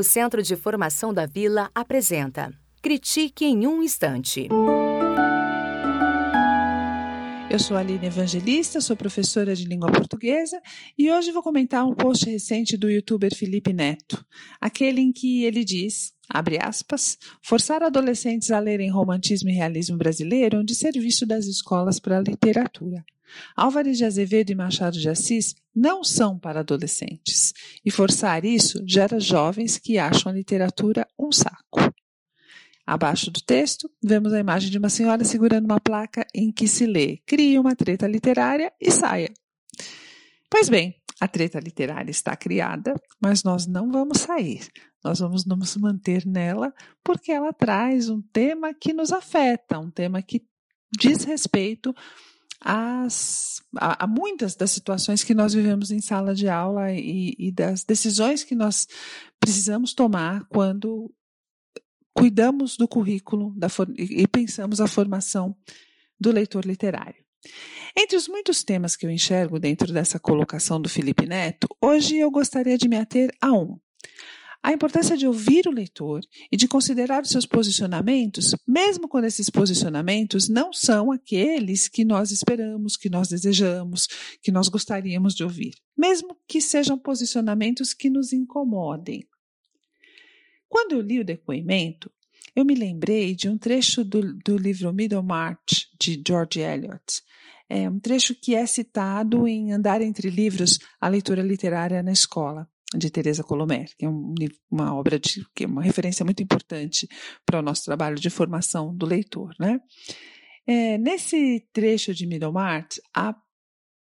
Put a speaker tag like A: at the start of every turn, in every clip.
A: O Centro de Formação da Vila apresenta Critique em um Instante.
B: Eu sou Aline Evangelista, sou professora de língua portuguesa e hoje vou comentar um post recente do youtuber Felipe Neto, aquele em que ele diz, abre aspas, forçar adolescentes a lerem romantismo e realismo brasileiro é um desserviço das escolas para a literatura. Álvares de Azevedo e Machado de Assis não são para adolescentes, e forçar isso gera jovens que acham a literatura um saco. Abaixo do texto, vemos a imagem de uma senhora segurando uma placa em que se lê: Crie uma treta literária e saia. Pois bem, a treta literária está criada, mas nós não vamos sair. Nós vamos nos manter nela porque ela traz um tema que nos afeta, um tema que diz respeito as, a, a, muitas das situações que nós vivemos em sala de aula e, e das decisões que nós precisamos tomar quando cuidamos do currículo da, e pensamos a formação do leitor literário. Entre os muitos temas que eu enxergo dentro dessa colocação do Felipe Neto, hoje eu gostaria de me ater a um: a importância de ouvir o leitor e de considerar os seus posicionamentos, mesmo quando esses posicionamentos não são aqueles que nós esperamos, que nós desejamos, que nós gostaríamos de ouvir, mesmo que sejam posicionamentos que nos incomodem. Quando eu li o depoimento, eu me lembrei de um trecho do, do livro Middlemarch, de George Eliot. É um trecho que é citado em Andar entre Livros, a leitura literária na escola de Teresa Colomer, que é um, uma obra de que é uma referência muito importante para o nosso trabalho de formação do leitor, né? É, nesse trecho de Middlemarch, a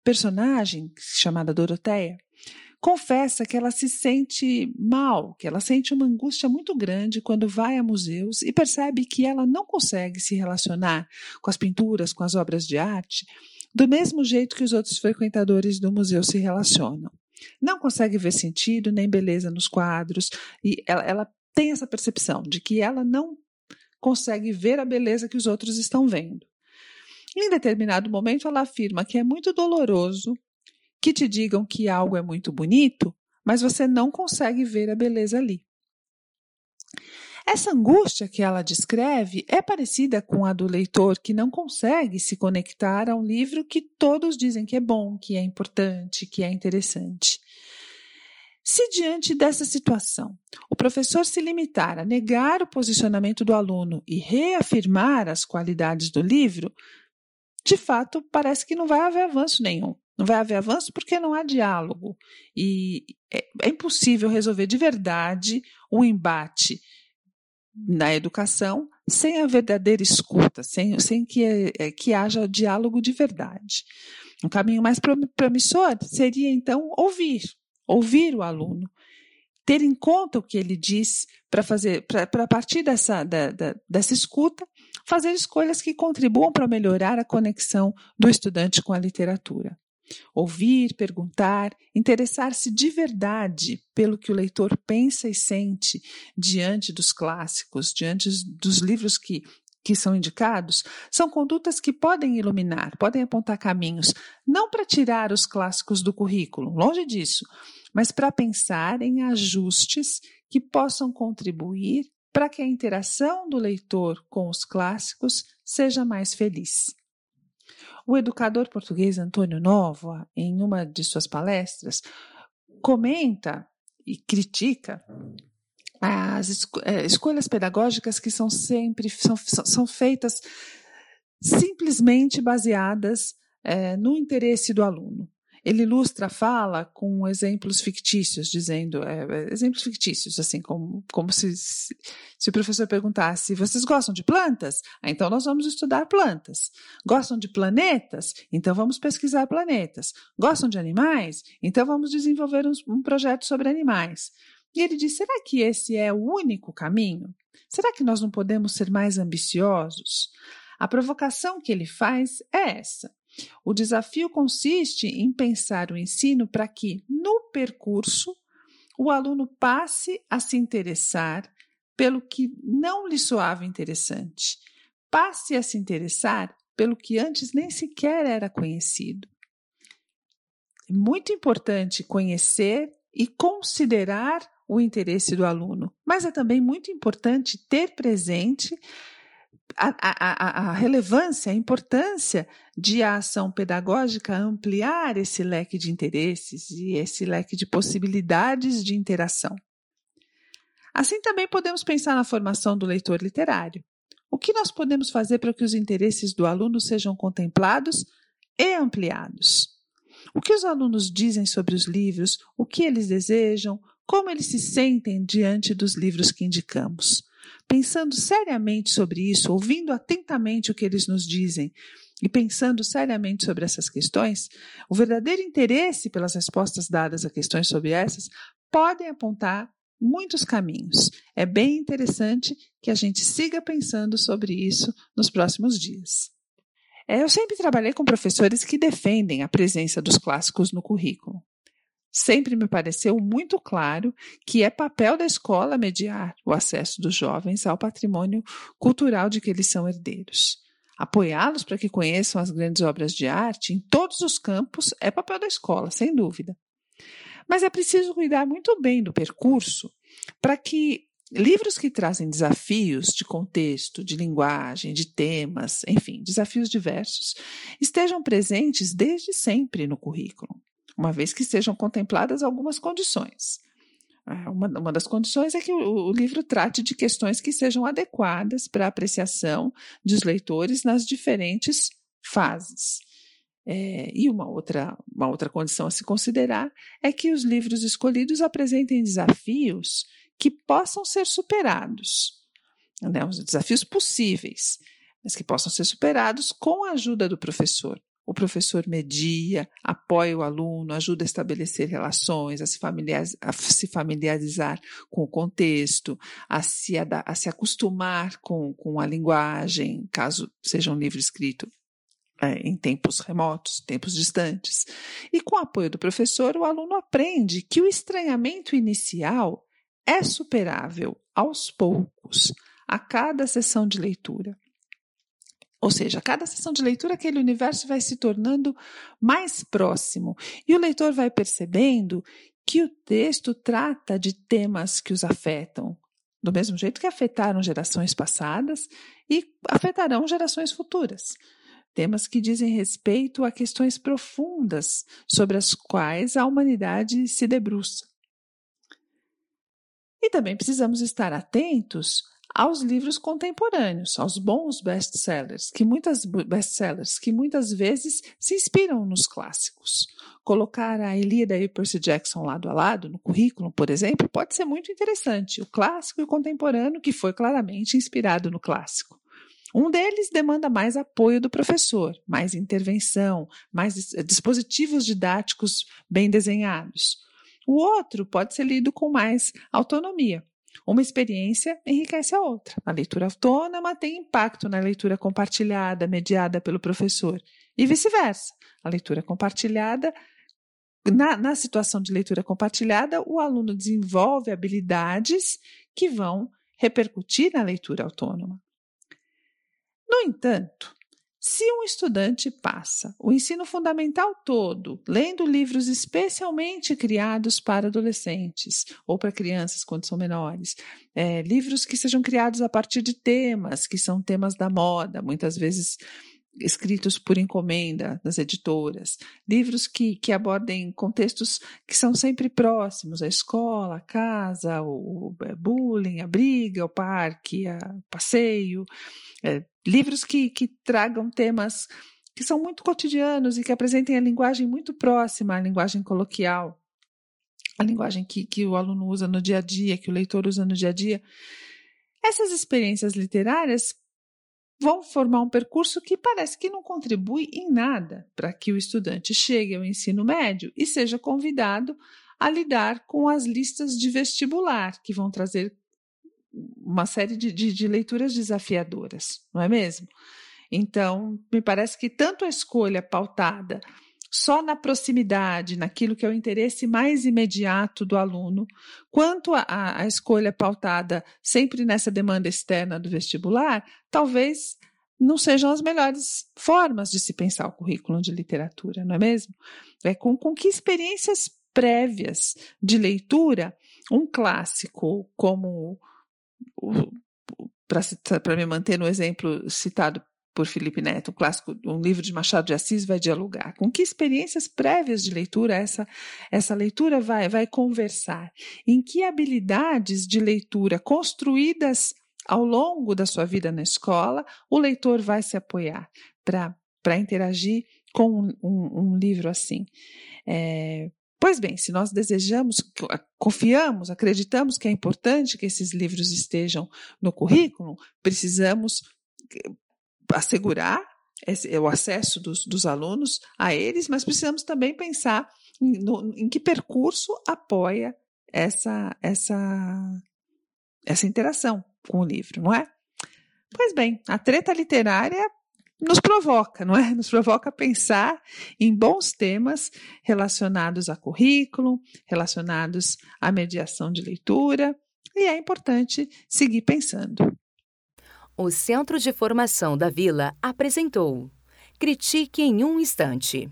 B: personagem chamada Doroteia confessa que ela se sente mal, que ela sente uma angústia muito grande quando vai a museus e percebe que ela não consegue se relacionar com as pinturas, com as obras de arte, do mesmo jeito que os outros frequentadores do museu se relacionam. Não consegue ver sentido nem beleza nos quadros, e ela, ela tem essa percepção de que ela não consegue ver a beleza que os outros estão vendo. Em determinado momento, ela afirma que é muito doloroso que te digam que algo é muito bonito, mas você não consegue ver a beleza ali. Essa angústia que ela descreve é parecida com a do leitor que não consegue se conectar a um livro que todos dizem que é bom, que é importante, que é interessante. Se diante dessa situação o professor se limitar a negar o posicionamento do aluno e reafirmar as qualidades do livro, de fato parece que não vai haver avanço nenhum. Não vai haver avanço porque não há diálogo. E é, é impossível resolver de verdade um embate na educação sem a verdadeira escuta, sem, sem que, é, que haja diálogo de verdade. Um caminho mais promissor seria, então, ouvir, ouvir o aluno, ter em conta o que ele diz para fazer, para a partir dessa, da, da, dessa escuta, fazer escolhas que contribuam para melhorar a conexão do estudante com a literatura. Ouvir, perguntar, interessar-se de verdade pelo que o leitor pensa e sente diante dos clássicos, diante dos livros que, que são indicados, são condutas que podem iluminar, podem apontar caminhos, não para tirar os clássicos do currículo, longe disso, mas para pensar em ajustes que possam contribuir para que a interação do leitor com os clássicos seja mais feliz. O educador português Antônio Nova, em uma de suas palestras, comenta e critica as é, escolhas pedagógicas que são sempre são, são feitas simplesmente baseadas é, no interesse do aluno. Ele ilustra a fala com exemplos fictícios, dizendo, é, exemplos fictícios, assim, como, como se, se, se, o professor perguntasse: vocês gostam de plantas? Ah, então nós vamos estudar plantas. Gostam de planetas? Então vamos pesquisar planetas. Gostam de animais? Então vamos desenvolver um, um projeto sobre animais. E ele diz: será que esse é o único caminho? Será que nós não podemos ser mais ambiciosos? A provocação que ele faz é essa. O desafio consiste em pensar o ensino para que, no percurso, o aluno passe a se interessar pelo que não lhe soava interessante, passe a se interessar pelo que antes nem sequer era conhecido. É muito importante conhecer e considerar o interesse do aluno, mas é também muito importante ter presente a, a, a, relevância, a importância de a ação pedagógica ampliar esse leque de interesses e esse leque de possibilidades de interação. Assim também podemos pensar na formação do leitor literário. O que nós podemos fazer para que os interesses do aluno sejam contemplados e ampliados? O que os alunos dizem sobre os livros, o que eles desejam, como eles se sentem diante dos livros que indicamos? Pensando seriamente sobre isso, ouvindo atentamente o que eles nos dizem e pensando seriamente sobre essas questões, o verdadeiro interesse pelas respostas dadas a questões sobre essas podem apontar muitos caminhos. É bem interessante que a gente siga pensando sobre isso nos próximos dias. É, eu sempre trabalhei com professores que defendem a presença dos clássicos no currículo. Sempre me pareceu muito claro que é papel da escola mediar o acesso dos jovens ao patrimônio cultural de que eles são herdeiros. Apoiá-los para que conheçam as grandes obras de arte em todos os campos é papel da escola, sem dúvida. Mas é preciso cuidar muito bem do percurso para que livros que trazem desafios de contexto, de linguagem, de temas, enfim, desafios diversos, estejam presentes desde sempre no currículo, uma vez que sejam contempladas algumas condições. É, uma, uma das condições é que o, o livro trate de questões que sejam adequadas para a apreciação dos leitores nas diferentes fases. É, e uma outra, uma outra condição a se considerar é que os livros escolhidos apresentem desafios que possam ser superados, né, os desafios possíveis, mas que possam ser superados com a ajuda do professor. O professor media, apoia o aluno, ajuda a estabelecer relações, a se familiarizar, a se familiarizar com o contexto, a se, a se acostumar com, com a linguagem, caso seja um livro escrito é, em tempos remotos, tempos distantes. E com o apoio do professor, o aluno aprende que o estranhamento inicial é superável aos poucos, a cada sessão de leitura. Ou seja, cada sessão de leitura, aquele universo vai se tornando mais próximo e o leitor vai percebendo que o texto trata de temas que os afetam, do mesmo jeito que afetaram gerações passadas e afetarão gerações futuras temas que dizem respeito a questões profundas sobre as quais a humanidade se debruça. E também precisamos estar atentos aos livros contemporâneos, aos bons best-sellers, que muitas best-sellers que muitas vezes se inspiram nos clássicos. Colocar a Ilíada e Percy Jackson lado a lado no currículo, por exemplo, pode ser muito interessante. O clássico e o contemporâneo que foi claramente inspirado no clássico. Um deles demanda mais apoio do professor, mais intervenção, mais dispositivos didáticos bem desenhados. O outro pode ser lido com mais autonomia. Uma experiência enriquece a outra. A leitura autônoma tem impacto na leitura compartilhada, mediada pelo professor, e vice-versa. A leitura compartilhada na, na, situação de leitura compartilhada, o aluno desenvolve habilidades que vão repercutir na leitura autônoma. No entanto, se um estudante passa o ensino fundamental todo lendo livros especialmente criados para adolescentes ou para crianças quando são menores, é, livros que sejam criados a partir de temas que são temas da moda, muitas vezes escritos por encomenda das editoras, livros que, que abordem contextos que são sempre próximos, a escola, a casa, o, o é, bullying, a briga, o parque, o passeio, é, livros que, que tragam temas que são muito cotidianos e que apresentem a linguagem muito próxima à linguagem coloquial, a linguagem que, que o aluno usa no dia a dia, que o leitor usa no dia a dia. Essas experiências literárias vão formar um percurso que parece que não contribui em nada para que o estudante chegue ao ensino médio e seja convidado a lidar com as listas de vestibular, que vão trazer uma série de, de, de leituras desafiadoras, não é mesmo? Então, me parece que tanto a escolha pautada só na proximidade, naquilo que é o interesse mais imediato do aluno, quanto a, escolha pautada sempre nessa demanda externa do vestibular, talvez não sejam as melhores formas de se pensar o currículo de literatura, não é mesmo? É com, com que experiências prévias de leitura um clássico como para me manter no exemplo citado por Felipe Neto, um clássico, um livro de Machado de Assis vai dialogar. Com que experiências prévias de leitura essa, essa leitura vai, vai conversar? Em que habilidades de leitura construídas ao longo da sua vida na escola o leitor vai se apoiar para interagir com um, um, um livro assim? É, Pois bem, se nós desejamos, confiamos, acreditamos que é importante que esses livros estejam no currículo, precisamos assegurar esse, o acesso dos, dos, alunos a eles, mas precisamos também pensar em, no, em que percurso apoia essa, essa, essa interação com o livro, não é? Pois bem, a treta literária nos provoca, não é? Nos provoca a pensar em bons temas relacionados a currículo, relacionados à mediação de leitura, e é importante seguir pensando.
A: O Centro de Formação da Vila apresentou Critique em um Instante.